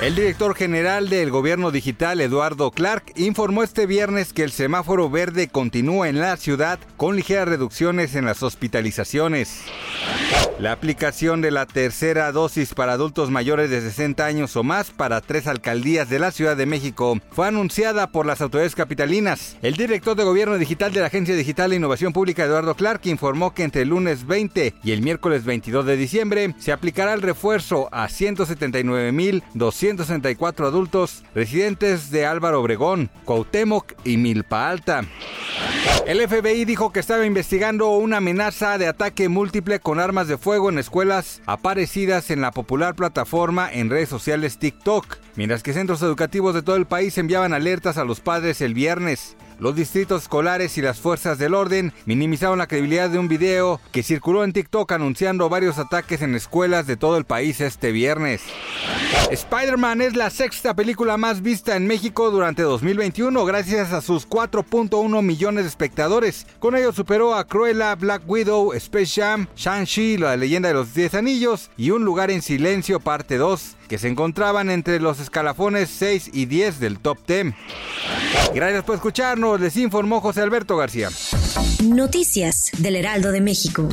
El director general del gobierno digital, Eduardo Clark, informó este viernes que el semáforo verde continúa en la ciudad con ligeras reducciones en las hospitalizaciones. La aplicación de la tercera dosis para adultos mayores de 60 años o más para tres alcaldías de la Ciudad de México fue anunciada por las autoridades capitalinas. El director de gobierno digital de la Agencia Digital de Innovación Pública, Eduardo Clark, informó que entre el lunes 20 y el miércoles 22 de diciembre se aplicará el refuerzo a 179.264 adultos residentes de Álvaro Obregón, Cuauhtémoc y Milpa Alta. El FBI dijo que estaba investigando una amenaza de ataque múltiple con armas de fuego en escuelas aparecidas en la popular plataforma en redes sociales TikTok, mientras que centros educativos de todo el país enviaban alertas a los padres el viernes. Los distritos escolares y las fuerzas del orden minimizaron la credibilidad de un video que circuló en TikTok anunciando varios ataques en escuelas de todo el país este viernes. Spider-Man es la sexta película más vista en México durante 2021 gracias a sus 4.1 millones de espectadores. Con ello superó a Cruella, Black Widow, Space Jam, Shang-Chi, la leyenda de los 10 anillos y Un lugar en silencio parte 2 que se encontraban entre los escalafones 6 y 10 del top 10. Gracias por escucharnos, les informó José Alberto García. Noticias del Heraldo de México.